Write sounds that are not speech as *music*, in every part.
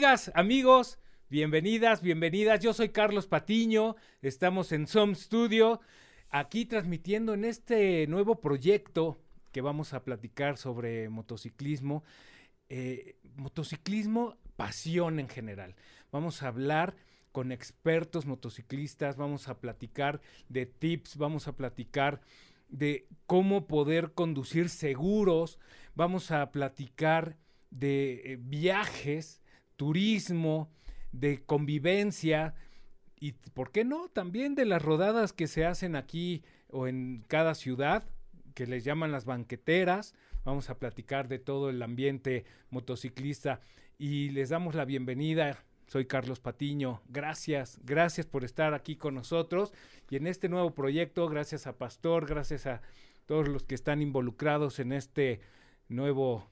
Amigas, amigos, bienvenidas, bienvenidas. Yo soy Carlos Patiño, estamos en SOM Studio, aquí transmitiendo en este nuevo proyecto que vamos a platicar sobre motociclismo. Eh, motociclismo, pasión en general. Vamos a hablar con expertos motociclistas, vamos a platicar de tips, vamos a platicar de cómo poder conducir seguros, vamos a platicar de eh, viajes, turismo, de convivencia y, ¿por qué no? También de las rodadas que se hacen aquí o en cada ciudad, que les llaman las banqueteras. Vamos a platicar de todo el ambiente motociclista y les damos la bienvenida. Soy Carlos Patiño. Gracias, gracias por estar aquí con nosotros y en este nuevo proyecto, gracias a Pastor, gracias a todos los que están involucrados en este nuevo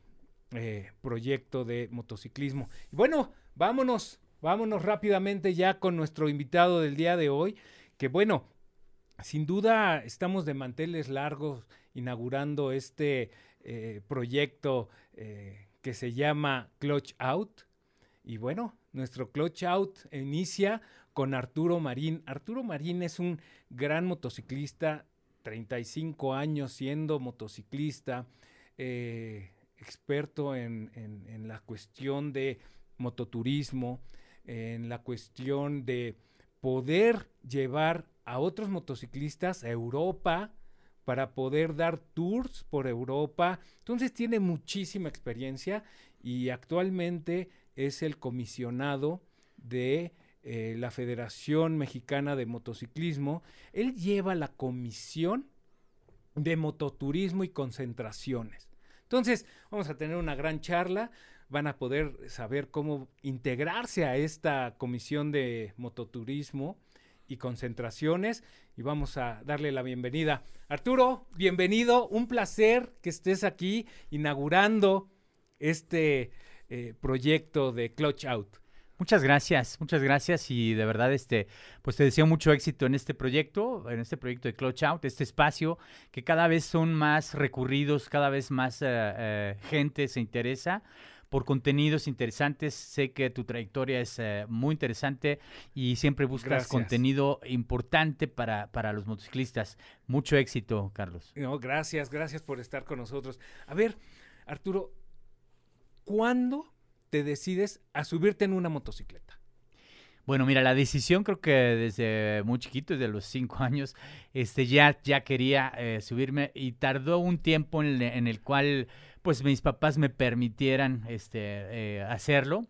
eh, proyecto de motociclismo. Y bueno, vámonos, vámonos rápidamente ya con nuestro invitado del día de hoy, que bueno, sin duda estamos de manteles largos inaugurando este eh, proyecto eh, que se llama Clutch Out. Y bueno, nuestro Clutch Out inicia con Arturo Marín. Arturo Marín es un gran motociclista, 35 años siendo motociclista, experto en, la cuestión de mototurismo, en la cuestión de poder llevar a otros motociclistas a Europa para poder dar tours por Europa. Entonces tiene muchísima experiencia y actualmente es el comisionado de eh, la Federación Mexicana de Motociclismo. Él lleva la comisión de mototurismo y concentraciones. Entonces, vamos a tener una gran charla, van a poder saber cómo integrarse a esta comisión de mototurismo y concentraciones y vamos a darle la bienvenida. Arturo, bienvenido, un placer que estés aquí inaugurando este eh, proyecto de Clutch Out. Muchas gracias, muchas gracias y de verdad este, pues te deseo mucho éxito en este proyecto, en este proyecto de Clutch Out, este espacio que cada vez son más recurridos, cada vez más eh, eh, gente se interesa por contenidos interesantes. Sé que tu trayectoria es eh, muy interesante y siempre buscas contenido importante para, para los motociclistas. Mucho éxito, Carlos. No, gracias, gracias por estar con nosotros. A ver, Arturo, ¿cuándo te decides a subirte en una motocicleta? Bueno, mira, la decisión creo que desde muy chiquito, desde los cinco *laughs* años, este, ya, ya quería eh, subirme y tardó un tiempo en, el cual pues mis papás me permitieran este, eh, hacerlo.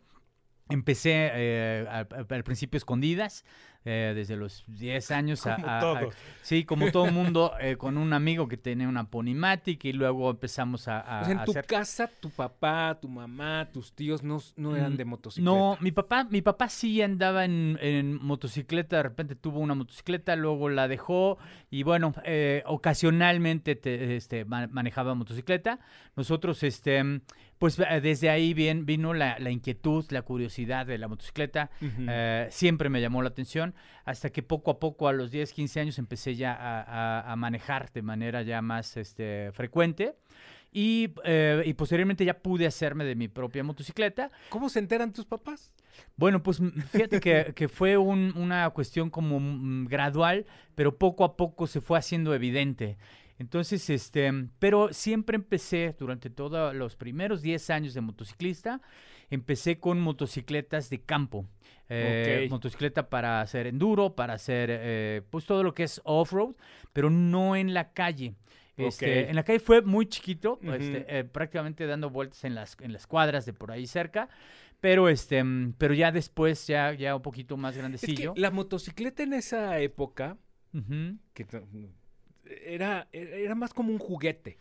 Empecé eh, al, principio escondidas, eh, desde los 10 años. Como a, sí, como todo *laughs* mundo, eh, con un amigo que tenía una Ponimatic y luego empezamos a, en tu casa, tu papá, tu mamá, tus tíos no, no eran de motocicleta. No, mi papá, mi papá sí andaba en, motocicleta, de repente tuvo una motocicleta, luego la dejó y bueno, eh, ocasionalmente este, manejaba motocicleta. Nosotros, este pues eh, desde ahí bien, vino la, inquietud, la curiosidad de la motocicleta. Eh, siempre me llamó la atención, hasta que poco a poco, a los 10, 15 años, empecé ya a, manejar de manera ya más este, frecuente. Y, eh, y, posteriormente ya pude hacerme de mi propia motocicleta. ¿Cómo se enteran tus papás? Bueno, pues *laughs* fíjate que, que fue una cuestión como mm, gradual, pero poco a poco se fue haciendo evidente. Entonces, este, pero siempre empecé durante todos los primeros 10 años de motociclista, empecé con motocicletas de campo. Eh, motocicleta para hacer enduro, para hacer eh, pues todo lo que es off-road, pero no en la calle. Este, en la calle fue muy chiquito, este, eh, prácticamente dando vueltas en las, en las cuadras de por ahí cerca. Pero este, pero ya después, ya, ya un poquito más grandecillo. la motocicleta en esa época, que era, era más como un juguete.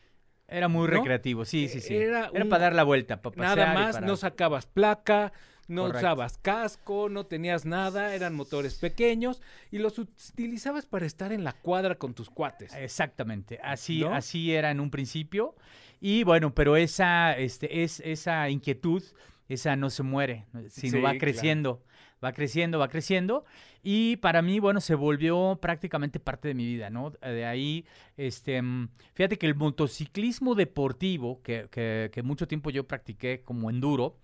Era muy recreativo, sí, sí, sí. Era, para dar la vuelta, para Nada más, no sacabas placa, no usabas casco, no tenías nada, eran motores pequeños y los utilizabas para estar en la cuadra con tus cuates. Exactamente, así, así era en un principio. Y bueno, pero esa, este, es, esa inquietud, esa no se muere, sino va creciendo va creciendo, va creciendo. Y para mí, bueno, se volvió prácticamente parte de mi vida, ¿no? De ahí, este, mm, fíjate que el motociclismo deportivo, que, que, que mucho tiempo yo practiqué como enduro,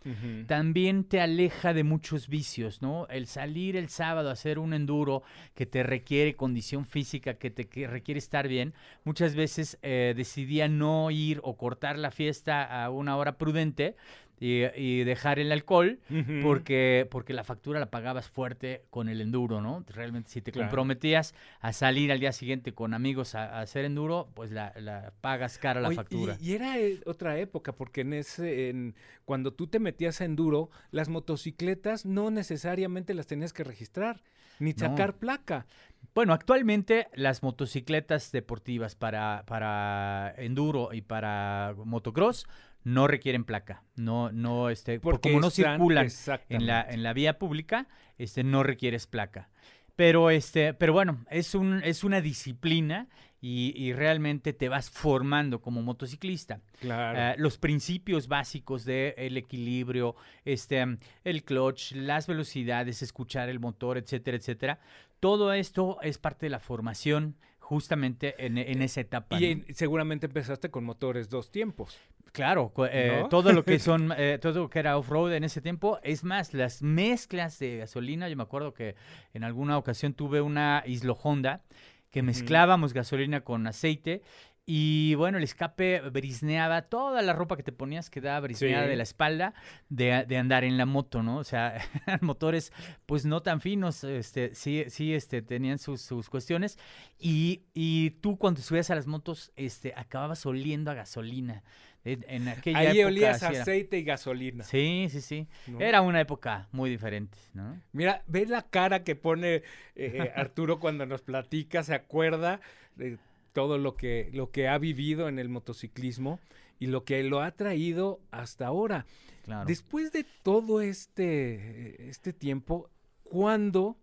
también te aleja de muchos vicios, ¿no? El salir el sábado a hacer un enduro que te requiere condición física, que te que requiere estar bien, muchas veces eh, decidía no ir o cortar la fiesta a una hora prudente y, y dejar el alcohol. Porque, porque la factura la pagabas fuerte con el enduro, ¿no? Realmente si te Claro. comprometías a salir al día siguiente con amigos a, a hacer enduro, pues la, la pagas cara la factura. Y, y era eh, otra época, porque en ese, en, cuando tú te metías a enduro, las motocicletas no necesariamente las tenías que registrar, ni No. sacar placa. Bueno, actualmente las motocicletas deportivas para, para enduro y para motocross no requieren placa. No, no, este, por- Porque como no están- circulan en la, en la vía pública, este, no requieres placa. Pero, este, pero bueno, es, un, es una disciplina y, y realmente te vas formando como motociclista. Claro. Eh, los principios básicos del equilibrio, este, el clutch, las velocidades, escuchar el motor, etcétera, etcétera. Todo esto es parte de la formación justamente en, en esa etapa. y seguramente empezaste con motores dos tiempos. Claro, eh, ¿No? todo lo que *laughs* son, eh, todo lo que era off-road en ese tiempo. Es más, las mezclas de gasolina, yo me acuerdo que en alguna ocasión tuve una Islo Honda que mezclábamos gasolina con aceite y bueno, el escape brisneaba, toda la ropa que te ponías quedaba brisneada Sí. de la espalda de, de andar en la moto, ¿no? O sea, eran *laughs* motores pues no tan finos, este, sí, sí, este, tenían sus, sus cuestiones y, y tú cuando subías a las motos, este, acababas oliendo a gasolina. En, en aquella Ahí época olías aceite y gasolina. Sí, sí, sí. ¿no? Era una época muy diferente, ¿no? Mira, ve la cara que pone eh, eh, Arturo cuando nos platica, se acuerda de todo lo que, lo que ha vivido en el motociclismo y lo que lo ha traído hasta ahora. Claro. Después de todo este, este tiempo, ¿cuándo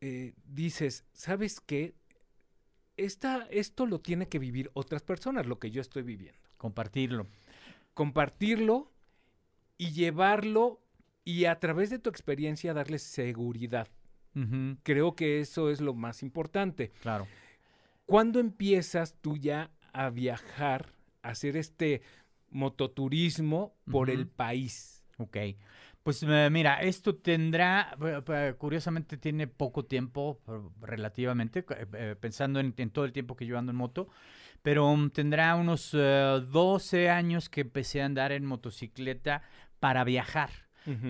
eh, dices, sabes qué? Esta, esto lo tiene que vivir otras personas, lo que yo estoy viviendo. Compartirlo. Compartirlo y llevarlo y a través de tu experiencia darles seguridad. Creo que eso es lo más importante. claro. ¿Cuándo empiezas tú ya a viajar, a hacer este mototurismo por el país? Ok. Pues eh, mira, esto tendrá, eh, curiosamente tiene poco tiempo relativamente, eh, pensando en, en todo el tiempo que yo ando en moto, pero mm, tendrá unos eh, 12 años que empecé a andar en motocicleta para viajar.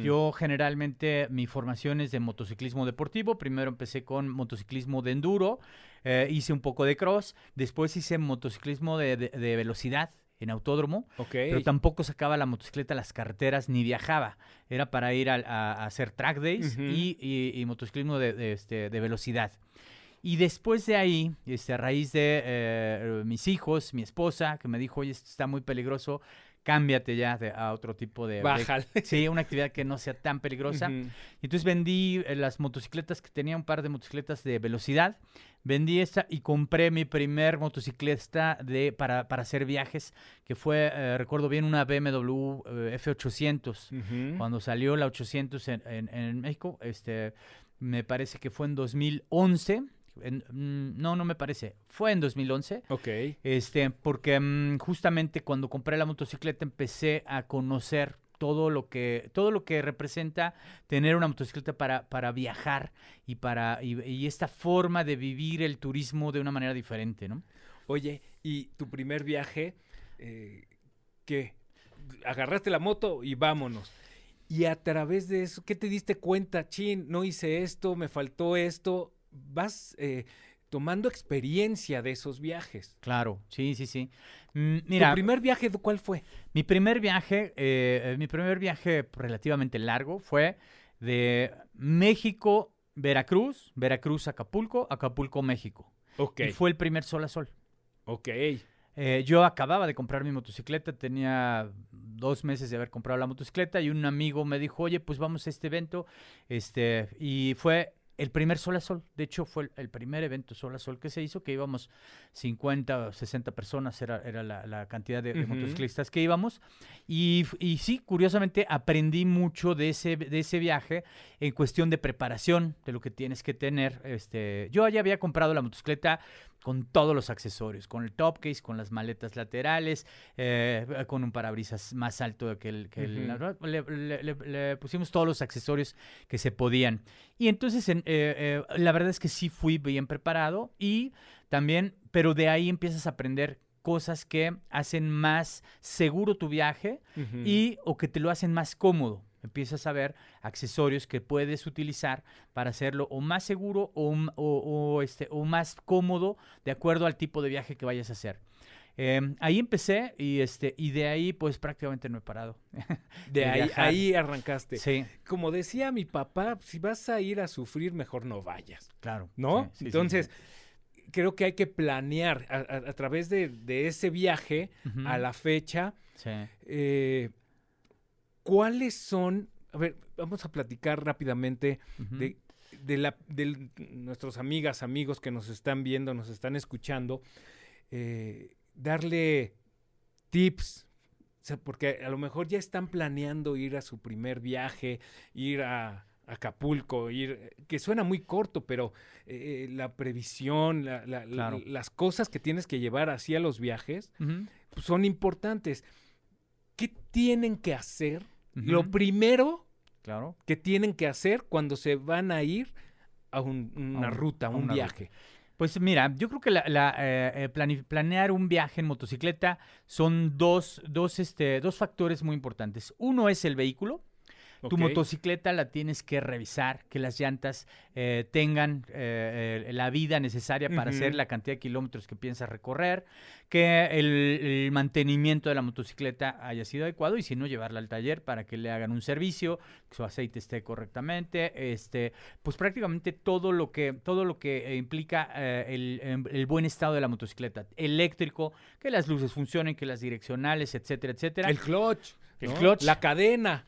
Yo generalmente mi formación es de motociclismo deportivo. Primero empecé con motociclismo de enduro, eh, hice un poco de cross, después hice motociclismo de, de- de velocidad en autódromo, Ok. pero tampoco sacaba la motocicleta a las carreteras ni viajaba. Era para ir a, a hacer track days Ujú. y, y- y motociclismo de, de, este, de velocidad. Y después de ahí, este, a raíz de eh, mis hijos, mi esposa, que me dijo, oye, esto está muy peligroso, cámbiate ya de- a otro tipo de... de- Bájale. *laughs* Sí, una actividad que no sea tan peligrosa. Y Entonces vendí eh, las motocicletas, que tenía un par de motocicletas de velocidad. Vendí esta y compré mi primer motocicleta de, para, para hacer viajes, que fue, eh, recuerdo bien, una BMW eh, F800. Ujú. Cuando salió la 800 en, en- en México, este, me parece que fue en 2011. En- mm, no, no me parece. Fue en 2011. Ok. Este, porque mm, justamente cuando compré la motocicleta empecé a conocer todo lo que, todo lo que representa tener una motocicleta para, para viajar y para, y, y esta forma de vivir el turismo de una manera diferente, ¿no? Oye, ¿y tu primer viaje? eh, ¿Qué? Agarraste la moto y vámonos. Y a través de eso, ¿qué te diste cuenta? Chin, no hice esto, me faltó esto. Vas eh, tomando experiencia de esos viajes. Claro, sí, sí, sí. Mm, mira, ¿Tu primer viaje cuál fue? mi primer viaje, eh, eh, mi primer viaje relativamente largo fue de México, Veracruz, Veracruz, Acapulco, Acapulco, México. Ok, Y fue el primer sol a sol. ok. Eh, yo acababa de comprar mi motocicleta, tenía dos meses de haber comprado la motocicleta y un amigo me dijo, oye, pues vamos a este evento, este, y fue el primer Sol a Sol. De hecho, fue el, el primer evento Sol a Sol que se hizo, que íbamos 50 o 60 personas, era, era la, la cantidad de, motociclistas que íbamos. Y, sí, curiosamente, aprendí mucho de ese, de ese viaje en cuestión de preparación, de lo que tienes que tener. Este, yo ya había comprado la motocicleta con todos los accesorios, con el top case, con las maletas laterales, eh, con un parabrisas más alto que el... Que el- Ujú. le, le- le- le pusimos todos los accesorios que se podían. Y entonces, en- eh, eh, la verdad es que sí fui bien preparado y también, pero de ahí empiezas a aprender cosas que hacen más seguro tu viaje y o que te lo hacen más cómodo. Empiezas a ver accesorios que puedes utilizar para hacerlo o más seguro o, o- o, este, o más cómodo de acuerdo al tipo de viaje que vayas a hacer. Eh, ahí empecé y, este, y de ahí pues prácticamente no he parado. *laughs* de de ahí, ahí arrancaste. Sí, Como decía mi papá, si vas a ir a sufrir, mejor no vayas, claro. ¿no? Sí, sí, sí, Entonces, sí. creo que hay que planear a, a- a través de, de ese viaje a la fecha. Sí. eh, ¿Cuáles son? A ver, vamos a platicar rápidamente de, de la, de nuestros amigas, amigos que nos están viendo, nos están escuchando, eh, darle tips, o sea, porque a lo mejor ya están planeando ir a su primer viaje, ir a Acapulco, ir, que suena muy corto, pero eh, la previsión, la- la- la- Claro. las cosas que tienes que llevar hacia los viajes pues, son importantes. ¿Qué tienen que hacer? Lo primero Claro. que tienen que hacer cuando se van a ir a un- una un- ruta, a un viaje. Pues mira, yo creo que la, la, eh, eh, planear un viaje en motocicleta son dos, dos, este, dos factores muy importantes. Uno es el vehículo. Tu motocicleta la tienes que revisar, que las llantas eh, tengan eh, la vida necesaria para hacer la cantidad de kilómetros que piensas recorrer, que el, el mantenimiento de la motocicleta haya sido adecuado y si no, llevarla al taller para que le hagan un servicio, que su aceite esté correctamente, este, pues prácticamente todo lo que, todo lo que eh, implica eh, el, em, el buen estado de la motocicleta, eléctrico, que las luces funcionen, que las direccionales, etcétera, etcétera. El clutch. El ¿no? clutch. La cadena.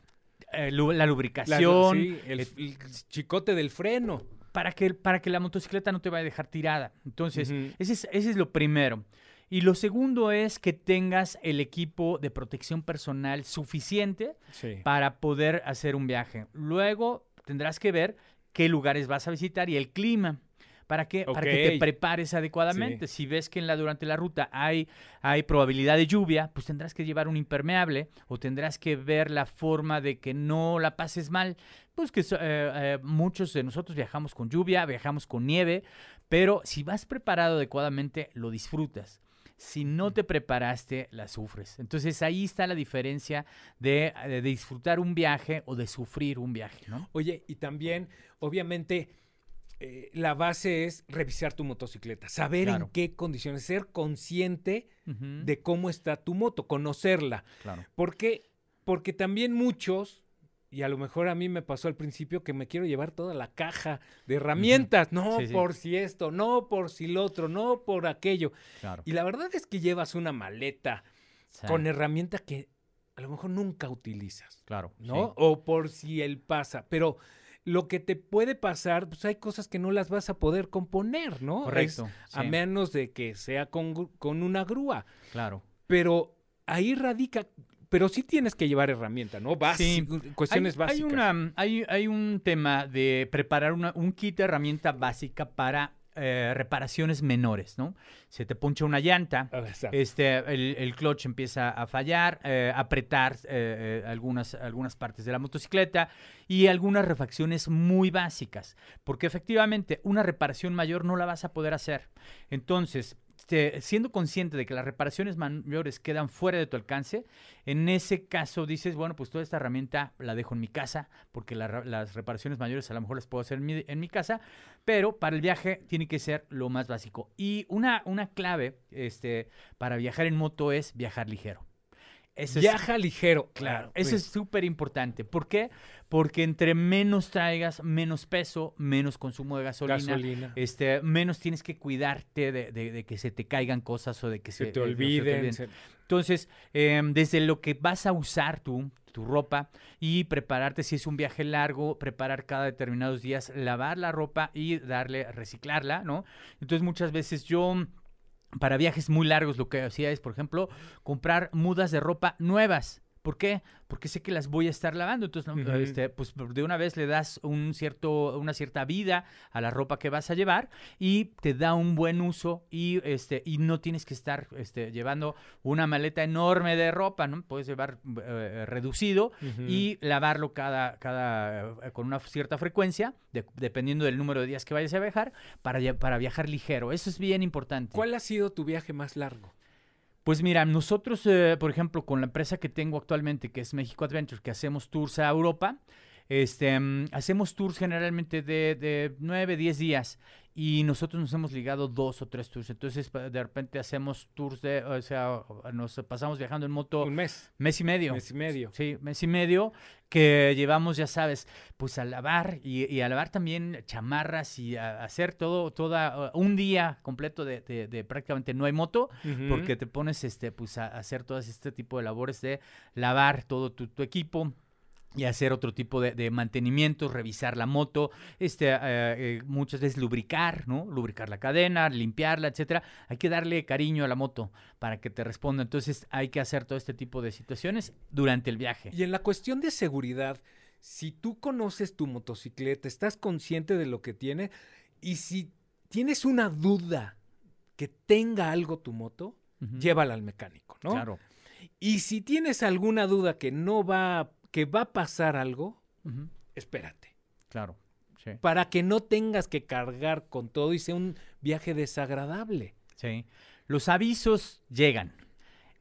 Eh, lu- la la- lubricación, sí, el, el chicote del freno. para que, para que la motocicleta no te vaya a dejar tirada. Entonces, ese, es, ese es lo primero. Y lo segundo es que tengas el equipo de protección personal suficiente Sí. para poder hacer un viaje. Luego tendrás que ver qué lugares vas a visitar y el clima. ¿Para qué? Para que te prepares adecuadamente. Si ves que en la, durante la ruta hay, hay probabilidad de lluvia, pues tendrás que llevar un impermeable o tendrás que ver la forma de que no la pases mal. Pues que eh, eh, muchos de nosotros viajamos con lluvia, viajamos con nieve, pero si vas preparado adecuadamente, lo disfrutas. Si no te preparaste, la sufres. Entonces ahí está la diferencia de, de disfrutar un viaje o de sufrir un viaje, ¿no? Oye, y también, obviamente, eh, la base es revisar tu motocicleta, saber Claro. en qué condiciones, ser consciente de cómo está tu moto, conocerla. claro. ¿Por qué? Porque también muchos, y a lo mejor a mí me pasó al principio que me quiero llevar toda la caja de herramientas, no Sí, sí. por si esto, no por si lo otro, no por aquello. Claro. Y la verdad es que llevas una maleta Sí, con herramientas que a lo mejor nunca utilizas, claro. ¿no? O por si él pasa, pero lo que te puede pasar, pues hay cosas que no las vas a poder componer, ¿no? Es Correcto. a sí, menos de que sea con, con una grúa. Claro. Pero ahí radica, pero sí tienes que llevar herramienta, ¿no? Basi- cuestiones hay, básicas. Hay, una, hay, hay un tema de preparar una- un kit de herramienta básica para eh, reparaciones menores, ¿no? Se te poncha una llanta, Ah, exacto. este, el, el clutch empieza a fallar, eh, apretar eh, algunas, algunas partes de la motocicleta y algunas refacciones muy básicas, porque efectivamente una reparación mayor no la vas a poder hacer. Entonces, te- siendo consciente de que las reparaciones mayores quedan fuera de tu alcance, en ese caso dices, bueno, pues toda esta herramienta la dejo en mi casa, porque las reparaciones mayores a lo mejor las puedo hacer en mi, en mi casa, pero para el viaje tiene que ser lo más básico. Y una, una clave este, para viajar en moto es viajar ligero. Es- Viaja ligero. Claro, eso pues, es súper importante. ¿Por qué? Porque entre menos traigas, menos peso, menos consumo de gasolina, gasolina. este, menos tienes que cuidarte de, de- de que se te caigan cosas o de que se, se te olviden. se- Entonces, em, desde lo que vas a usar tú, tu ropa y prepararte si es un viaje largo, preparar cada determinados días, lavar la ropa y darle, reciclarla, ¿no? Entonces muchas veces yo para viajes muy largos lo que hacía es, por ejemplo, comprar mudas de ropa nuevas. ¿Por qué? Porque sé que las voy a estar lavando. Entonces, Ujú. este, pues de una vez le das un cierto, una cierta vida a la ropa que vas a llevar y te da un buen uso y, este, y no tienes que estar este, llevando una maleta enorme de ropa, ¿no? Puedes llevar eh, reducido y lavarlo cada, cada eh, con una cierta frecuencia, de- dependiendo del número de días que vayas a viajar, para, para viajar ligero. Eso es bien importante. ¿Cuál ha sido tu viaje más largo? Pues mira, nosotros, eh, por ejemplo, con la empresa que tengo actualmente, que es México Adventure, que hacemos tours a Europa, este, mm, hacemos tours generalmente de, de 9, 10 días y nosotros nos hemos ligado dos o tres tours. Entonces, de repente hacemos tours de, o sea, nos pasamos viajando en moto Un mes, mes y medio. mes y medio. Sí, mes y medio que llevamos, ya sabes, pues a lavar y, y a lavar también chamarras y a hacer todo, toda, uh, un día completo de, de- de prácticamente no hay moto, porque te pones, este, pues a hacer todo este tipo de labores de lavar todo tu, tu equipo. Y hacer otro tipo de, de mantenimiento, revisar la moto, este, eh, eh, muchas veces lubricar, ¿no? Lubricar la cadena, limpiarla, etcétera. Hay que darle cariño a la moto para que te responda. Entonces hay que hacer todo este tipo de situaciones durante el viaje. Y en la cuestión de seguridad, si tú conoces tu motocicleta, estás consciente de lo que tiene y si tienes una duda que tenga algo tu moto, llévala al mecánico, ¿no? Claro. Y si tienes alguna duda que no va, que va a pasar algo, espérate. Claro. Sí. Para que no tengas que cargar con todo y sea un viaje desagradable. Sí. Los avisos llegan.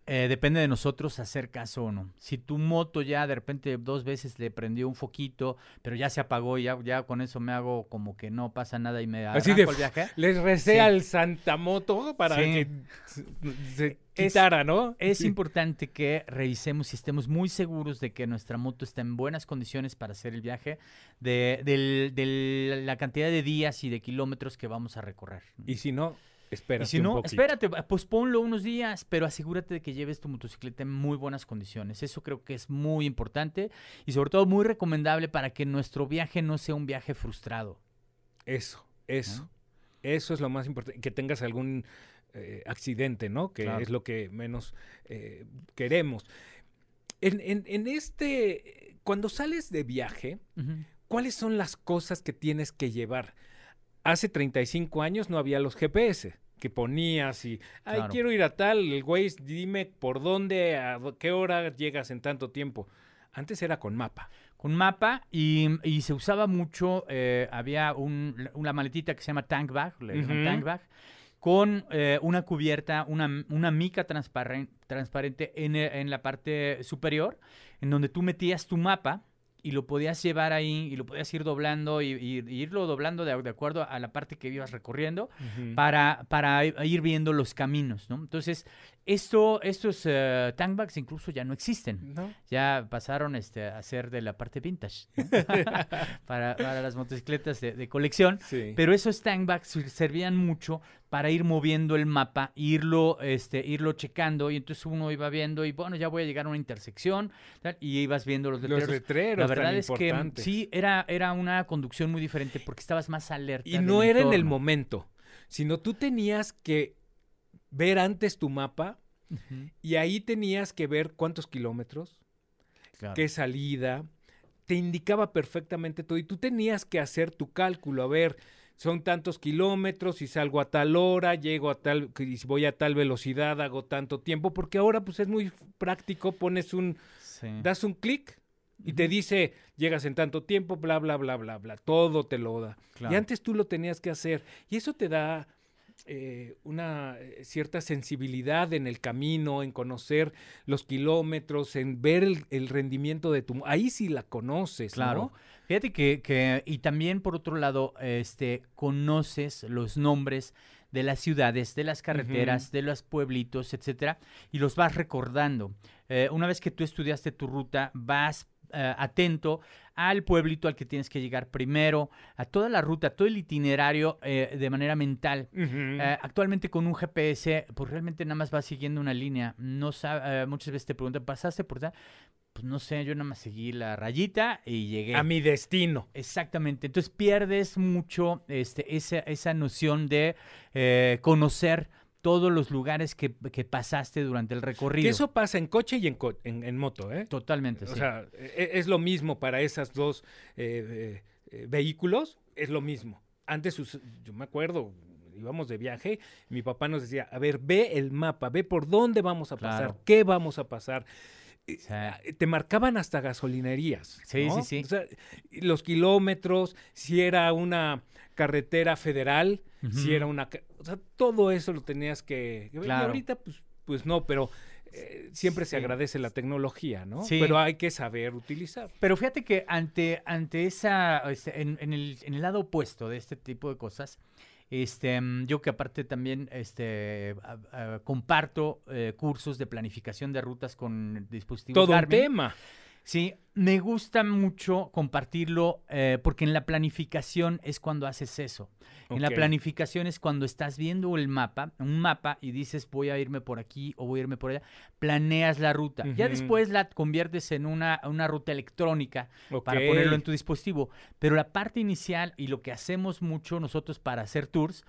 Eh, depende de nosotros hacer caso o no. Si tu moto ya de repente dos veces le prendió un foquito, pero ya se apagó, ya, ya con eso me hago como que no pasa nada y me Así de- el viaje. *laughs* Les recé Sí. al Santamoto para Sí. que se- Es- quitara, ¿no? Es Sí. importante que revisemos y estemos muy seguros de que nuestra moto está en buenas condiciones para hacer el viaje, de, del- de la cantidad de días y de kilómetros que vamos a recorrer. Y si no, espérate Y si un no, poquito. espérate, pues ponlo unos días, pero asegúrate de que lleves tu motocicleta en muy buenas condiciones. Eso creo que es muy importante y sobre todo muy recomendable para que nuestro viaje no sea un viaje frustrado. Eso, eso. Eso es lo más importante. Que tengas algún eh, accidente, ¿no? Que Claro. es lo que menos eh, queremos. En, en- en este, cuando sales de viaje. ¿cuáles son las cosas que tienes que llevar? Hace 35 años no había los GPS que ponías y, ay, Claro. quiero ir a tal, el güey, dime por dónde, a qué hora llegas en tanto tiempo. Antes era con mapa. Con mapa y, y se usaba mucho, eh, había un- una maletita que se llama tank bag, le Ujú. tank bag, con eh, una cubierta, una, una mica transparente, transparente en, en la parte superior, en donde tú metías tu mapa y lo podías llevar ahí y lo podías ir doblando y, y- y irlo doblando de, de acuerdo a la parte que ibas recorriendo para, para ir viendo los caminos, ¿no? Entonces, esto, estos tank bags incluso ya no existen ¿No? ya pasaron este, a ser de la parte vintage ¿no? *laughs* para, para las motocicletas de, de colección. Sí. Pero esos tank bags sir- servían mucho para ir moviendo el mapa, irlo, este, irlo checando y entonces uno iba viendo y bueno, ya voy a llegar a una intersección tal, y ibas viendo los los letreros. letreros La tan verdad es que sí, era, era una conducción muy diferente porque estabas más alerta. Y no era en el momento, sino tú tenías que ver antes tu mapa Ujú, y ahí tenías que ver cuántos kilómetros, claro. qué salida, te indicaba perfectamente todo y tú tenías que hacer tu cálculo, a ver, son tantos kilómetros, si salgo a tal hora, llego a tal, y si voy a tal velocidad, hago tanto tiempo, porque ahora pues es muy práctico, pones un, Sí. das un clic y te dice, llegas en tanto tiempo, bla, bla, bla, bla, bla, todo te lo da. Y Claro. antes tú lo tenías que hacer. Y eso te da eh, una eh, cierta sensibilidad en el camino, en conocer los kilómetros, en ver el, el rendimiento de tu... Ahí sí la conoces, Claro. ¿no? Fíjate que, que- y también por otro lado, este, conoces los nombres de las ciudades, de las carreteras, de los pueblitos, etcétera, y los vas recordando. Eh, una vez que tú estudiaste tu ruta, vas eh, atento al pueblito al que tienes que llegar primero, a toda la ruta, todo el itinerario eh, de manera mental. Eh, actualmente con un GPS, pues realmente nada más vas siguiendo una línea. No sab- eh, muchas veces te preguntan, ¿pasaste por tal? pues no sé, yo nada más seguí la rayita y llegué. A mi destino. Exactamente. Entonces pierdes mucho este, esa, esa noción de conocer todos los lugares que, que pasaste durante el recorrido. Que eso pasa en coche y en, co- en, en moto, ¿eh? Totalmente, O sí. sea, e- es lo mismo para esas dos eh, eh, eh, vehículos, es lo mismo. Antes, yo me acuerdo, íbamos de viaje, mi papá nos decía, a ver, ve el mapa, ve por dónde vamos a pasar, Claro. qué vamos a pasar. Eh, ah, Te marcaban hasta gasolinerías. Sí, ¿no? sí, sí. O sea, los kilómetros, si era una carretera federal, si era una... O sea, todo eso lo tenías que... ver. Y Claro. ahorita, pues, pues no, pero eh, siempre se agradece la tecnología, ¿no? Sí. Pero hay que saber utilizar. Pero fíjate que ante, ante esa, en, en el, en el lado opuesto de este tipo de cosas, este, mm, yo que aparte también este, a- a- comparto eh, cursos de planificación de rutas con dispositivos Todo un tema. Sí, me gusta mucho compartirlo eh, porque en la planificación es cuando haces eso. En la planificación es cuando estás viendo el mapa, un mapa, y dices voy a irme por aquí o voy a irme por allá. Planeas la ruta. Ya después la conviertes en una, una ruta electrónica para ponerlo en tu dispositivo. Pero la parte inicial y lo que hacemos mucho nosotros para hacer tours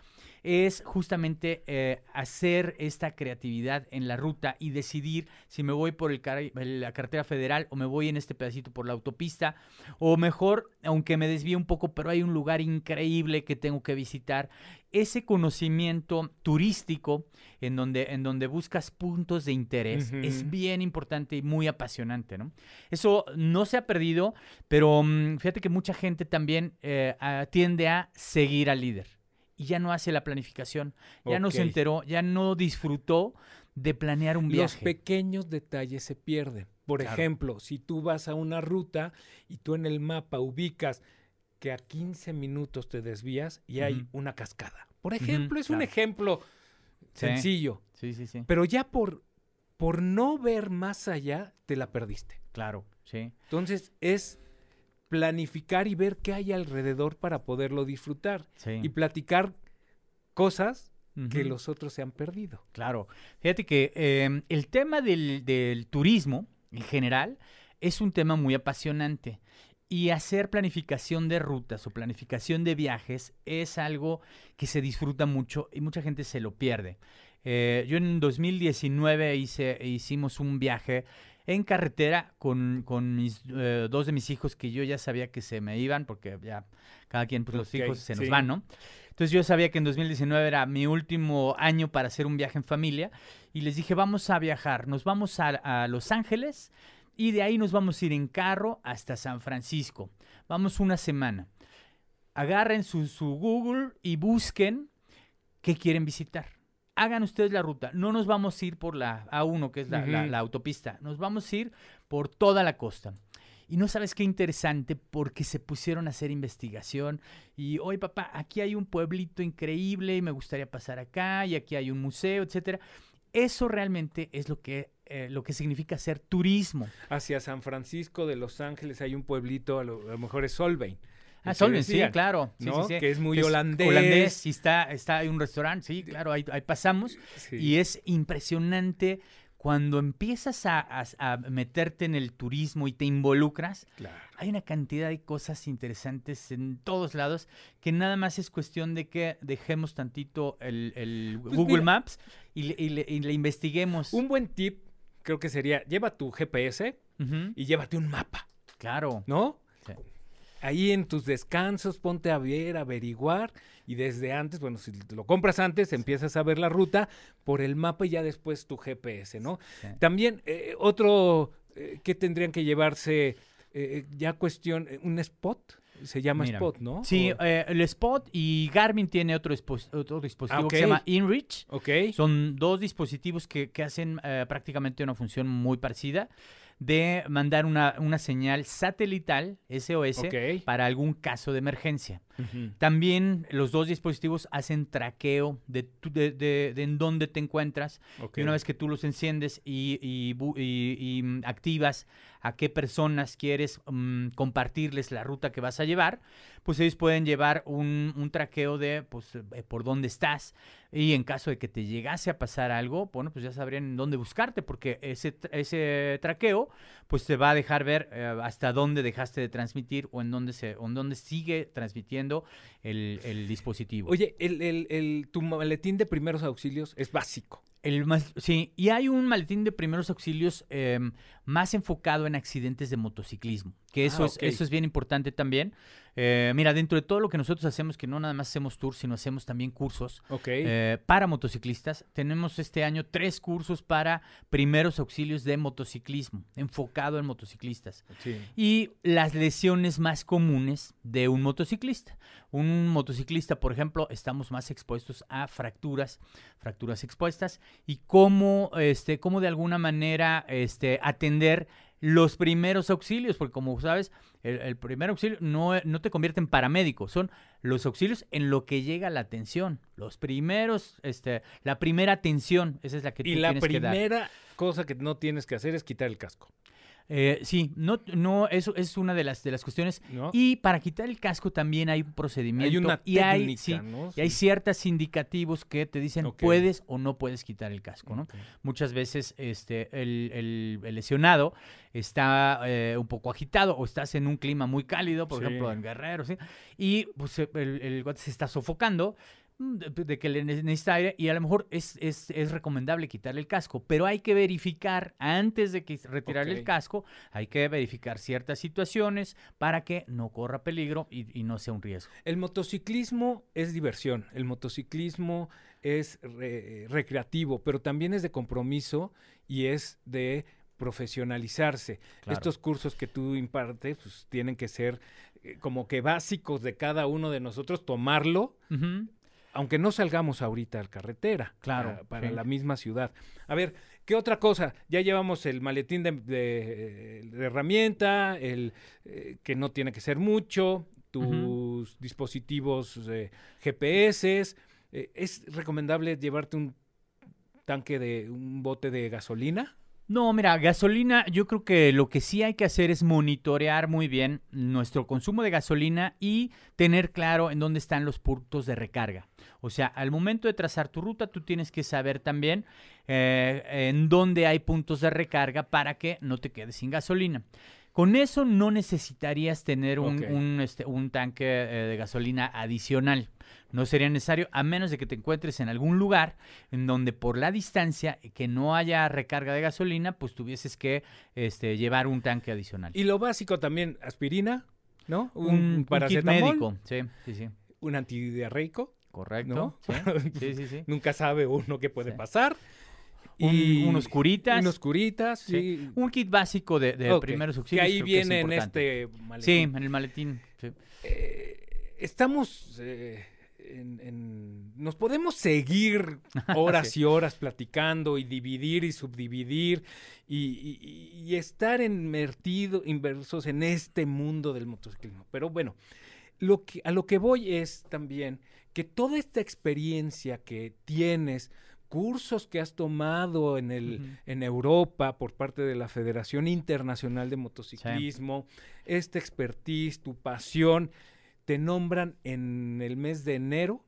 es justamente eh, hacer esta creatividad en la ruta y decidir si me voy por el car- la carretera federal o me voy en este pedacito por la autopista o mejor, aunque me desvíe un poco, pero hay un lugar increíble que tengo que visitar. Ese conocimiento turístico en donde, en donde buscas puntos de interés es bien importante y muy apasionante, ¿no? Eso no se ha perdido, pero mm, fíjate que mucha gente también eh, tiende a seguir al líder y ya no hace la planificación, ya no se enteró, ya no disfrutó de planear un Los viaje. pequeños detalles se pierden. Por Claro. ejemplo, si tú vas a una ruta y tú en el mapa ubicas que a 15 minutos te desvías y hay una cascada. Por ejemplo, es un ejemplo sencillo, Sí, sí, sí. pero ya por, por no ver más allá, te la perdiste. Claro, sí. Entonces es planificar y ver qué hay alrededor para poderlo disfrutar sí. y platicar cosas que los otros se han perdido. Claro. Fíjate que eh, el tema del, del turismo en general es un tema muy apasionante. Y hacer planificación de rutas o planificación de viajes es algo que se disfruta mucho y mucha gente se lo pierde. Eh, yo en 2019 hice, hicimos un viaje en carretera con, con mis, eh, dos de mis hijos que yo ya sabía que se me iban porque ya cada quien, pues los hijos se nos sí. van, ¿no? Entonces yo sabía que en 2019 era mi último año para hacer un viaje en familia y les dije, vamos a viajar, nos vamos a, a Los Ángeles y de ahí nos vamos a ir en carro hasta San Francisco. Vamos una semana. Agarren su, su Google y busquen qué quieren visitar. Hagan ustedes la ruta. No nos vamos a ir por la A1, que es la, la- autopista. Nos vamos a ir por toda la costa. Y no sabes qué interesante porque se pusieron a hacer investigación y, oye papá, aquí hay un pueblito increíble y me gustaría pasar acá y aquí hay un museo, etcétera. Eso realmente es lo que, eh, lo que significa hacer turismo. Hacia San Francisco de Los Ángeles hay un pueblito, a lo, a lo mejor es Solvay. Ah, Solven, sí, claro. Sí, ¿no? sí, sí. Que es muy Es holandés. Holandés y está, está hay un restaurante, sí, claro, ahí, ahí pasamos. Y es impresionante cuando empiezas a, a- a meterte en el turismo y te involucras. Claro. Hay una cantidad de cosas interesantes en todos lados que nada más es cuestión de que dejemos tantito el, el Pues Google mira. Maps y le, y le- y le investiguemos. Un buen tip creo que sería, lleva tu GPS y llévate un mapa, Claro. ¿no? Sí. Ahí en tus descansos ponte a ver, averiguar y desde antes, bueno, si te lo compras antes, empiezas a ver la ruta por el mapa y ya después tu GPS, ¿no? Sí. También eh, otro eh, que tendrían que llevarse eh, ya cuestión, eh, un spot, se llama Mira, spot, ¿no? Sí, O- eh, el Spot y Garmin tiene otro, otro dispositivo que se llama InReach. ok. Son dos dispositivos que, que hacen eh, prácticamente una función muy parecida de mandar una, una señal satelital, SOS, para algún caso de emergencia. También los dos dispositivos hacen traqueo de, tu- de, de- de en dónde te encuentras. Y una vez que tú los enciendes y, y bu- y- y, mm, activas a qué personas quieres mm, compartirles la ruta que vas a llevar, pues ellos pueden llevar un, un traqueo de pues, eh, por dónde estás. Y en caso de que te llegase a pasar algo, bueno, pues ya sabrían en dónde buscarte, porque ese, ese traqueo pues te va a dejar ver eh, hasta dónde dejaste de transmitir o en dónde, se, o en dónde sigue transmitiendo el, el dispositivo. Oye, el, el- el- tu maletín de primeros auxilios es básico. El más, sí, y hay un maletín de primeros auxilios em, más enfocado en accidentes de motociclismo, que eso, Ah, es, eso es bien importante también. Eh, mira, dentro de todo lo que nosotros hacemos, que no nada más hacemos tours, sino hacemos también cursos eh, para motociclistas, tenemos este año tres cursos para primeros auxilios de motociclismo, enfocado en motociclistas sí. y las lesiones más comunes de un motociclista. Un motociclista, por ejemplo, estamos más expuestos a fracturas, fracturas expuestas y cómo, este, cómo de alguna manera este, atender los primeros auxilios, porque como sabes, el, el primer auxilio no, no te convierte en paramédico, son los auxilios en lo que llega la atención, los primeros, este, la primera atención, esa es la que Y la tienes que dar. primera cosa que no tienes que hacer es quitar el casco, Eh, sí, no, no, eso es una de las, de las cuestiones ¿no? y para quitar el casco también hay un procedimiento. hay una y hay, sí, ¿no? y hay ciertos indicativos que te dicen puedes o no puedes quitar el casco, ¿no? Muchas veces este, el, el- el lesionado está eh, un poco agitado o estás en un clima muy cálido, por Sí. ejemplo en Guerrero, ¿sí? Y pues, el, el guate se está sofocando de, de que le ne- necesita aire y a lo mejor es, es, es recomendable quitarle el casco, pero hay que verificar antes de que retirarle el casco, hay que verificar ciertas situaciones para que no corra peligro y, y no sea un riesgo. El motociclismo es diversión, el motociclismo es re- recreativo, pero también es de compromiso y es de profesionalizarse. Claro. Estos cursos que tú impartes pues, tienen que ser eh, como que básicos de cada uno de nosotros, tomarlo. Aunque no salgamos ahorita a carretera, Claro, para, para sí. la misma ciudad. A ver, ¿qué otra cosa? Ya llevamos el maletín de, de- de herramienta, el eh, que no tiene que ser mucho, tus dispositivos eh, GPS. Eh, ¿Es recomendable llevarte un tanque de un bote de gasolina? No, mira, gasolina, yo creo que lo que sí hay que hacer es monitorear muy bien nuestro consumo de gasolina y tener claro en dónde están los puntos de recarga. O sea, al momento de trazar tu ruta, tú tienes que saber también eh, en dónde hay puntos de recarga para que no te quedes sin gasolina. Con eso no necesitarías tener un, un, este, un tanque eh, de gasolina adicional. No sería necesario, a menos de que te encuentres en algún lugar en donde por la distancia que no haya recarga de gasolina, pues tuvieses que este, llevar un tanque adicional. Y lo básico también, aspirina, ¿no? un, un kit paracetamol, médico. Sí, sí, sí. un antidiarreico. Correcto. ¿No? Sí, *laughs* sí, sí. sí. Nunca sabe uno qué puede Sí. pasar. Un- unos curitas. Unos curitas, sí. Sí. Un kit básico de, primeros Que auxilios. ahí que es viene en este maletín. Sí, en el maletín. sí. Eh, estamos eh, en, en- nos podemos seguir *laughs* horas Sí. y horas platicando y dividir y subdividir y, y- y estar invertido, inversos en este mundo del motociclismo. Pero bueno, lo que, a lo que voy es también que toda esta experiencia que tienes, cursos que has tomado en, el, en Europa por parte de la Federación Internacional de Motociclismo, esta expertise, tu pasión, te nombran en el mes de enero,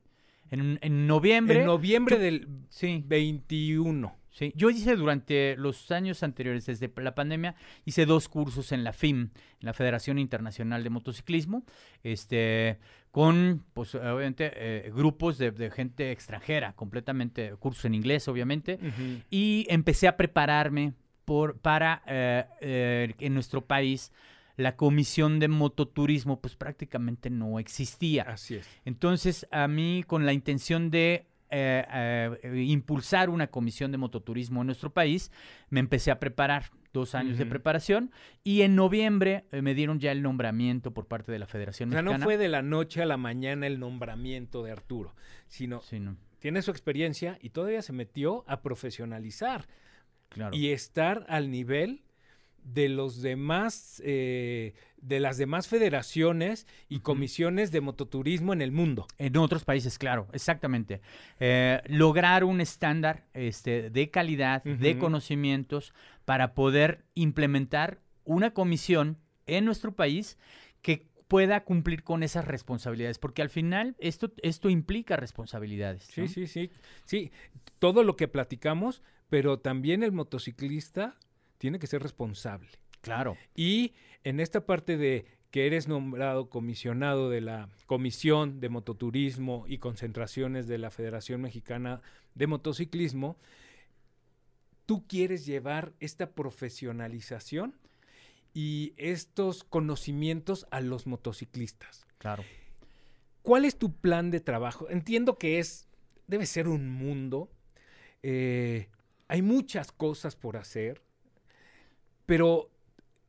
En, en noviembre. en noviembre yo- del Sí, 21. Sí. Yo hice durante los años anteriores, desde la pandemia, hice dos cursos en la FIM, en la Federación Internacional de Motociclismo, este, con, pues, obviamente, eh, grupos de, de gente extranjera, completamente, cursos en inglés, obviamente, y empecé a prepararme por, para eh, eh, en nuestro país la comisión de mototurismo pues prácticamente no existía. Así es. Entonces a mí con la intención de eh, eh, impulsar una comisión de mototurismo en nuestro país, me empecé a preparar dos años de preparación y en noviembre eh, me dieron ya el nombramiento por parte de la Federación O sea, no Mexicana. fue de la noche a la mañana el nombramiento de Arturo, sino Sí, no, tiene su experiencia y todavía se metió a profesionalizar claro. y estar al nivel de los demás, eh, de las demás federaciones y comisiones de mototurismo en el mundo. En otros países, claro, exactamente. Eh, lograr un estándar este, de calidad, de conocimientos, para poder implementar una comisión en nuestro país que pueda cumplir con esas responsabilidades, porque al final esto, esto implica responsabilidades. Sí, sí, sí. Sí, todo lo que platicamos, pero también el motociclista tiene que ser responsable. Claro. Y en esta parte de que eres nombrado comisionado de la Comisión de Mototurismo y Concentraciones de la Federación Mexicana de Motociclismo, tú quieres llevar esta profesionalización y estos conocimientos a los motociclistas. Claro. ¿Cuál es tu plan de trabajo? Entiendo que es, debe ser un mundo. eh, hay muchas cosas por hacer, pero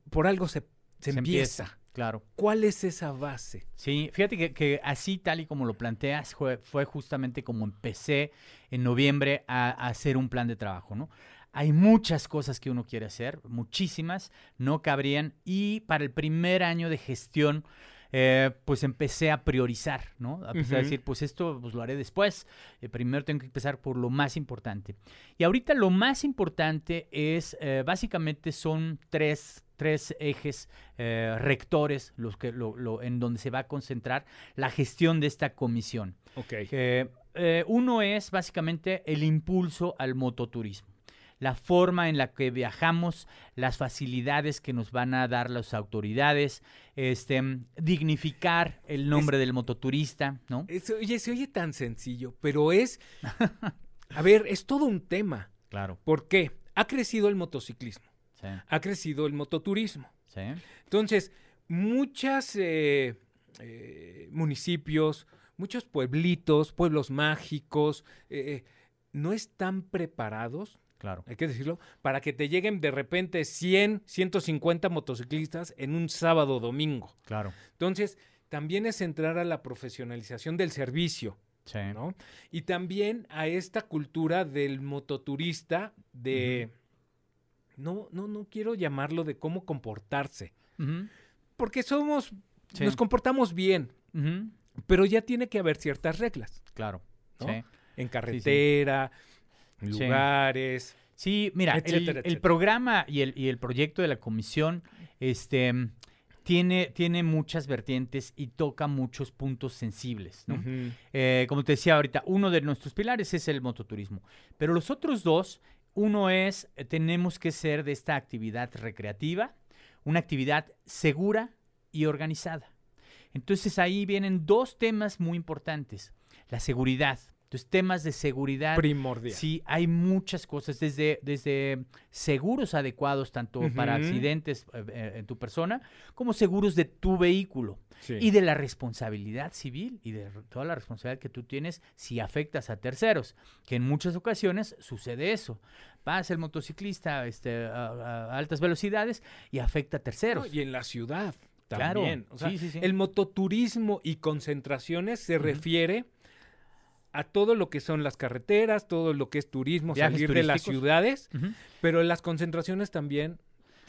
por algo se, se empieza. Claro. ¿Cuál es esa base? Sí, fíjate que, que así tal y como lo planteas, fue, fue justamente como empecé en noviembre a, a hacer un plan de trabajo, ¿no? Hay muchas cosas que uno quiere hacer, muchísimas, no cabrían. Y para el primer año de gestión, eh, pues empecé a priorizar, ¿no? A empezar a decir, pues esto pues, lo haré después. Eh, primero tengo que empezar por lo más importante. Y ahorita lo más importante es, eh, básicamente son tres, tres ejes eh, rectores los que, lo- lo- en donde se va a concentrar la gestión de esta comisión. Ok. Eh, eh, uno es básicamente el impulso al mototurismo. La forma en la que viajamos, las facilidades que nos van a dar las autoridades, este, dignificar el nombre del mototurista, ¿no? Es- oye, se oye tan sencillo, pero es... *laughs* A ver, es todo un tema. Claro. ¿Por qué? Ha crecido el motociclismo, Sí, ha crecido el mototurismo. sí. Entonces, muchos municipios, muchos pueblitos, pueblos mágicos, eh, no están preparados, Claro. hay que decirlo, para que te lleguen de repente 100, 150 motociclistas en un sábado domingo. Claro. Entonces, también es entrar a la profesionalización del servicio, Sí. ¿no? Y también a esta cultura del mototurista de... No, no, no quiero llamarlo de cómo comportarse, porque somos, Sí. nos comportamos bien, pero ya tiene que haber ciertas reglas, Claro. ¿no? Sí. En carretera, Sí. Lugares. Sí, mira, el- Etcétera, el, etcétera. programa y el, y el proyecto de la comisión este, tiene, tiene muchas vertientes y toca muchos puntos sensibles. Eh, como te decía ahorita, uno de nuestros pilares es el mototurismo, pero los otros dos, uno es, eh, tenemos que ser de esta actividad recreativa, una actividad segura y organizada. Entonces ahí vienen dos temas muy importantes, la seguridad. Entonces temas de seguridad Primordial. Sí, hay muchas cosas, desde, desde seguros adecuados, tanto para accidentes eh, eh, en tu persona, como seguros de tu vehículo. Sí. Y de la responsabilidad civil y de toda la responsabilidad que tú tienes si afectas a terceros, que en muchas ocasiones sucede eso. Pasa el motociclista este, a, a altas velocidades y afecta a No, terceros. y en la ciudad Claro, también. O sea, sí, sí, sí. El mototurismo y concentraciones se refiere a todo lo que son las carreteras, todo lo que es turismo, Viajes salir de las ciudades, pero las concentraciones también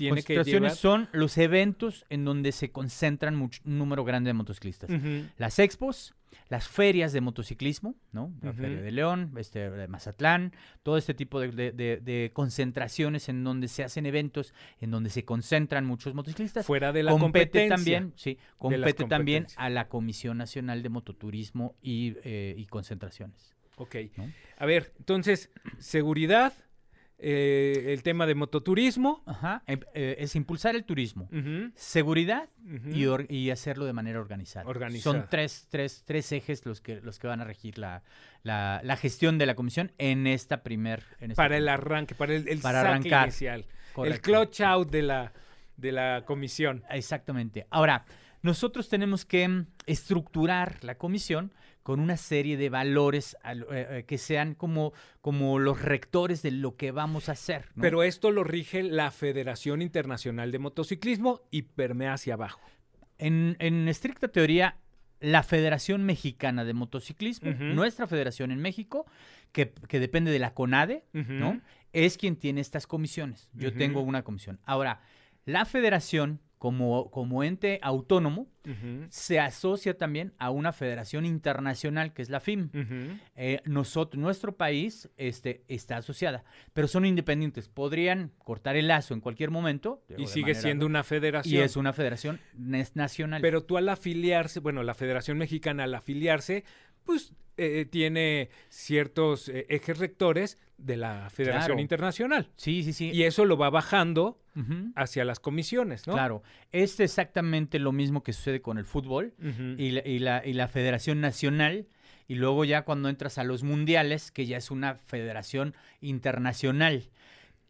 tiene Concentraciones son los eventos en donde se concentran un número grande de motociclistas. Las expos, las ferias de motociclismo, ¿no? La. Feria de León, este, de Mazatlán, todo este tipo de, de- de- de concentraciones en donde se hacen eventos, en donde se concentran muchos motociclistas. Fuera de la compete competencia. también, sí, compete también a la Comisión Nacional de Mototurismo y, eh, y concentraciones. Ok. ¿no? A ver, entonces, seguridad, eh, el tema de mototurismo. Ajá, em- eh, es impulsar el turismo, seguridad y, hacerlo de manera organizada. Organizada. Son tres, tres, tres ejes los que, los que van a regir la, la, la gestión de la comisión en esta primer... en esta para el arranque, para el, el Para saque arrancar. inicial. El clutch out de la, de la comisión. Exactamente. Ahora, nosotros tenemos que estructurar la comisión con una serie de valores al- eh, eh, que sean como, como los rectores de lo que vamos a hacer. ¿no? Pero esto lo rige la Federación Internacional de Motociclismo y permea hacia abajo. En, en estricta teoría, la Federación Mexicana de Motociclismo, nuestra federación en México, que, que depende de la CONADE. ¿no? Es quien tiene estas comisiones. Yo tengo una comisión. Ahora, La federación, como, como ente autónomo, se asocia también a una federación internacional que es la FIM. Eh, nosotros, nuestro país este, está asociada, pero son independientes. Podrían cortar el lazo en cualquier momento. Y sigue manera- siendo una Y federación. es una federación nacional. Pero tú al afiliarse, bueno, la Federación Mexicana al afiliarse, pues eh, tiene ciertos eh, ejes rectores de la Federación Claro. Internacional. sí, sí, sí. Y eso lo va bajando hacia las comisiones, ¿no? Claro, es exactamente lo mismo que sucede con el fútbol y la, y la- y la Federación Nacional. Y luego ya cuando entras a los mundiales, que ya es una federación internacional.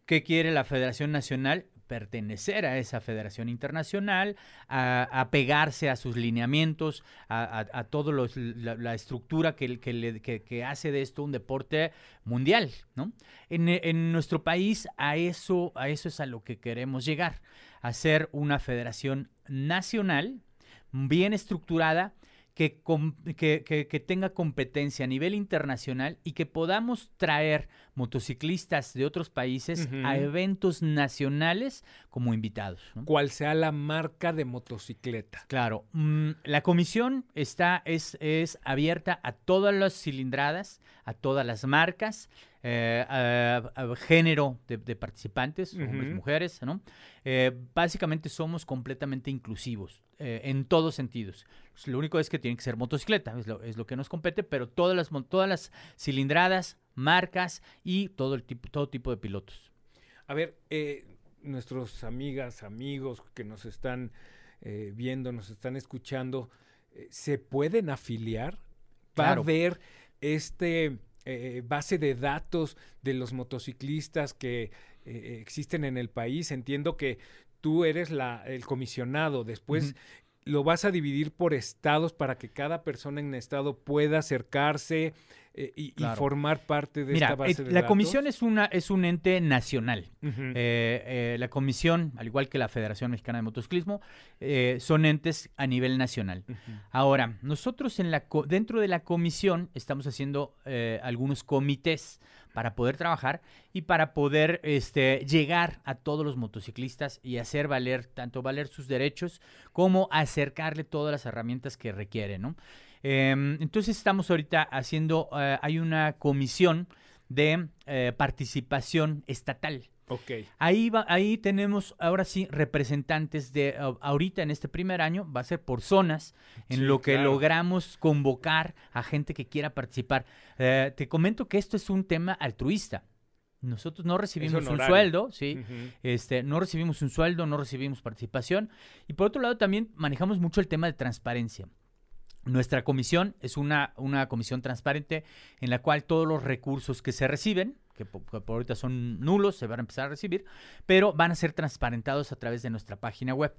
¿Qué quiere la Federación Nacional? Pertenecer a esa federación internacional, a, a pegarse a sus lineamientos, a, a, a todo los- la, estructura que, hace de esto un deporte mundial, ¿no? En, nuestro país a eso, a eso es a lo que queremos llegar, a ser una federación nacional bien estructurada que tenga competencia a nivel internacional y que podamos traer motociclistas de otros países a eventos nacionales como invitados. ¿no? Cual sea la marca de motocicleta. Claro, mm, la comisión está, es, es abierta a todas las cilindradas, a todas las marcas, eh, a, a género de, de participantes, hombres, Ujú. mujeres, ¿no? Eh, básicamente somos completamente inclusivos eh, en todos sentidos. Pues, Lo único es que tiene que ser motocicleta, es lo, es lo que nos compete, pero todas las, todas las cilindradas, marcas y todo, el tipo, todo tipo de pilotos. A ver, eh, nuestros amigas, amigos que nos están eh, viendo, nos están escuchando, eh, ¿se pueden afiliar? ¿Va Claro. a haber este eh, base de datos de los motociclistas que existen en el país? Entiendo que tú eres la, el comisionado, después lo vas a dividir por estados para que cada persona en estado pueda acercarse eh, y, formar parte de Mira, esta base eh, de la datos. comisión es, una, es un ente nacional. Eh, eh, la comisión, al igual que la Federación Mexicana de Motociclismo, eh, son entes a nivel nacional. Ahora, nosotros en la co- dentro de la comisión estamos haciendo algunos comités para poder trabajar y para poder este, llegar a todos los motociclistas y hacer valer, tanto valer sus derechos como acercarle todas las herramientas que requieren, ¿no? Em, entonces estamos ahorita haciendo, eh, hay una comisión de eh, participación estatal. Ok. Ahí, va, ahí tenemos ahora sí representantes de ahorita en este primer año, va a ser por zonas, en Sí, lo que claro. logramos convocar a gente que quiera participar. Eh, te comento que esto es un tema altruista. Nosotros no recibimos un sueldo, ¿sí? Este, no recibimos un sueldo, no recibimos participación. Y por otro lado, también manejamos mucho el tema de transparencia. Nuestra comisión es una, una comisión transparente en la cual todos los recursos que se reciben, que po- que por, ahorita son nulos, se van a empezar a recibir, pero van a ser transparentados a través de nuestra página web.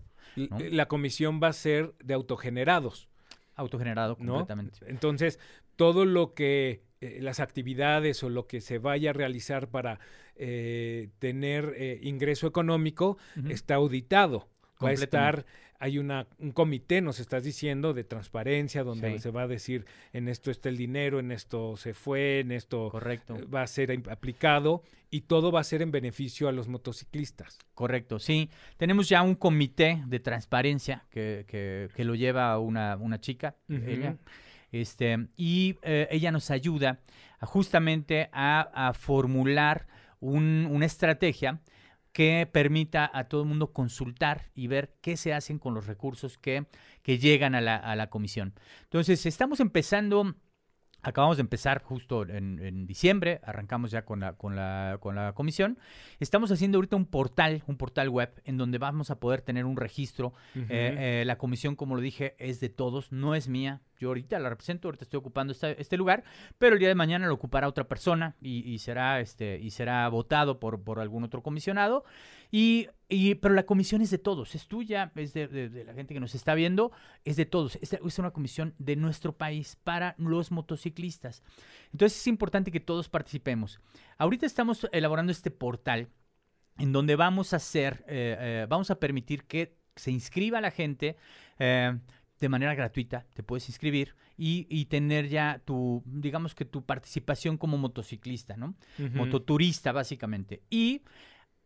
La comisión va a ser de autogenerados, autogenerado ¿no? completamente. Entonces, todo lo que eh, las actividades o lo que se vaya a realizar para eh, tener eh, ingreso económico está auditado. Va a estar, hay una, un comité, nos estás diciendo, de transparencia, donde Sí. se va a decir en esto está el dinero, en esto se fue, en esto Correcto. eh, va a ser aplicado y todo va a ser en beneficio a los motociclistas. Correcto, sí. Tenemos ya un comité de transparencia que, que- que lo lleva una, una chica, Ujú. ella, este, y eh, ella nos ayuda a justamente a, a formular un- una estrategia que permita a todo el mundo consultar y ver qué se hacen con los recursos que, que llegan a la, a la comisión. Entonces, estamos empezando Acabamos de empezar justo en, en diciembre, arrancamos ya con la, con, la, con la comisión. Estamos haciendo ahorita un portal, un portal web, en donde vamos a poder tener un registro. Eh, eh, la comisión, como lo dije, es de todos, no es mía. Yo ahorita la represento, ahorita estoy ocupando este lugar, pero el día de mañana lo ocupará otra persona y, será, este, y será votado por, por algún otro comisionado. Y, y- pero la comisión es de todos, es tuya, es de la gente que nos está viendo, es de todos. Es, es una comisión de nuestro país para los motociclistas. Entonces es importante que todos participemos. Ahorita estamos elaborando este portal en donde vamos a hacer, eh, eh, vamos a permitir que se inscriba la gente eh, de manera gratuita, te puedes inscribir y, y tener ya tu, digamos que tu participación como motociclista, ¿no? Mototurista, básicamente. Y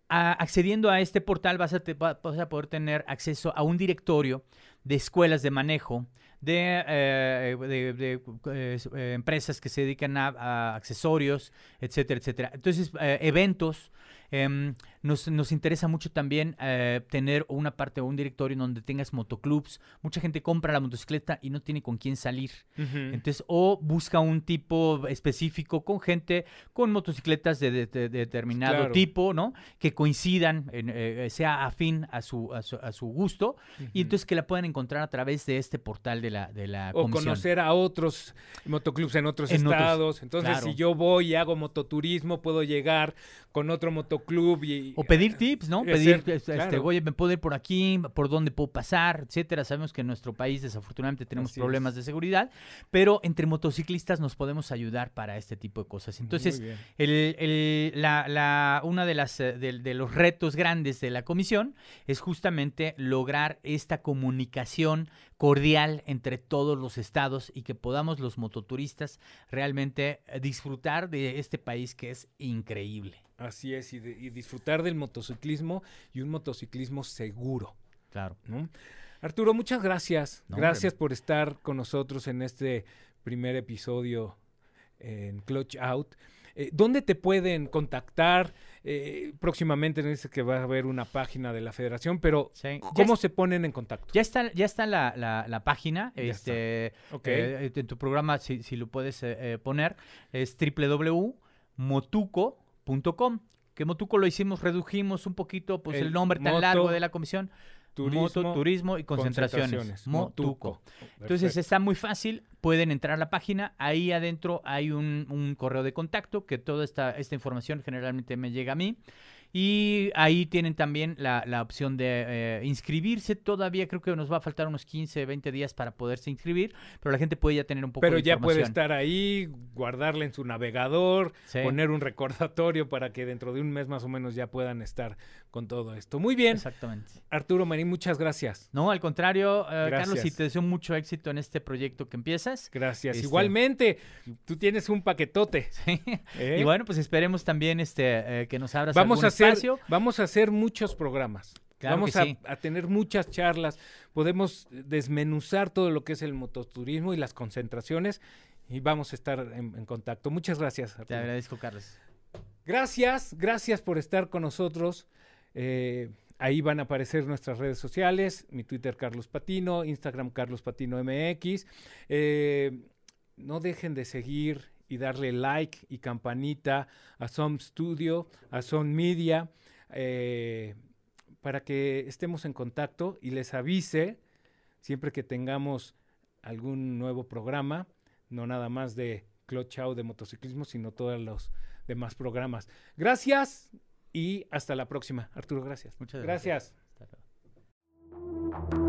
accediendo a este portal vas a, vas a poder tener acceso a un directorio de escuelas de manejo, de, eh, de, eh, empresas que se dedican a, accesorios, etcétera, etcétera. Entonces, eventos, Em, nos, nos, interesa mucho también eh, tener una parte o un directorio donde tengas motoclubs. Mucha gente compra la motocicleta y no tiene con quién salir. Entonces, o busca un tipo específico con gente con motocicletas de, determinado tipo, ¿no? Que coincidan, eh, sea afín a su, a su, gusto, y entonces que la puedan encontrar a través de este portal de la, de la o conocer a otros motoclubs en otros estados. entonces, si yo voy y hago mototurismo, puedo llegar con otro motoclub club y... O pedir tips, ¿no? Pedir, este, oye, me puedo ir por aquí, por dónde puedo pasar, etcétera. Sabemos que en nuestro país desafortunadamente tenemos problemas de seguridad, pero entre motociclistas nos podemos ayudar para este tipo de cosas. Entonces, el, la, la, una de las eh, de, los retos grandes de la comisión es justamente lograr esta comunicación cordial entre todos los estados y que podamos los mototuristas realmente eh, disfrutar de este país que es increíble. Así es, y, disfrutar del motociclismo y un motociclismo seguro. Claro. Arturo, muchas gracias. gracias por estar con nosotros en este primer episodio en Clutch Out. Eh, ¿Dónde te pueden contactar? Eh, próximamente dice que va a haber una página de la federación, pero ¿cómo se ponen en contacto? Ya está, ya está la, página. este, eh, en tu programa, si, si lo puedes poner, es www.motuco.com .com, que Motuco lo hicimos, redujimos un poquito pues el, nombre tan largo de la comisión. Turismo, turismo y concentraciones. Motuco. Entonces está muy fácil, pueden entrar a la página, ahí adentro hay un, un correo de contacto que toda esta, esta información generalmente me llega a mí. Y ahí tienen también la, la opción de eh, inscribirse. Todavía creo que nos va a faltar unos 15, 20 días para poderse inscribir, pero la gente puede ya tener un poco pero de Pero ya puede estar ahí, guardarla en su navegador, poner un recordatorio para que dentro de un mes más o menos ya puedan estar con todo esto. Muy bien. Exactamente. Arturo Marín, muchas gracias. No, al contrario, eh, Carlos, y te deseo mucho éxito en este proyecto que empiezas. Gracias. Este Igualmente, tú tienes un paquetote. *laughs* Sí. ¿Eh? Y bueno, pues esperemos también este que nos abras Vamos a hacer Vamos a hacer muchos programas. Vamos a, tener muchas charlas. Podemos desmenuzar todo lo que es el mototurismo y las concentraciones y vamos a estar en, contacto. Muchas gracias. Te agradezco, Carlos. Gracias, gracias por estar con nosotros. Eh, ahí van a aparecer nuestras redes sociales, mi Twitter Carlos Patino, Instagram Carlos Patino MX. Eh, no dejen de seguir y darle like y campanita a Som Studio, a Som Media, eh, para que estemos en contacto y les avise siempre que tengamos algún nuevo programa, no nada más de Out de motociclismo, sino todos los demás programas. Gracias y hasta la próxima. Arturo, gracias. Muchas gracias. gracias.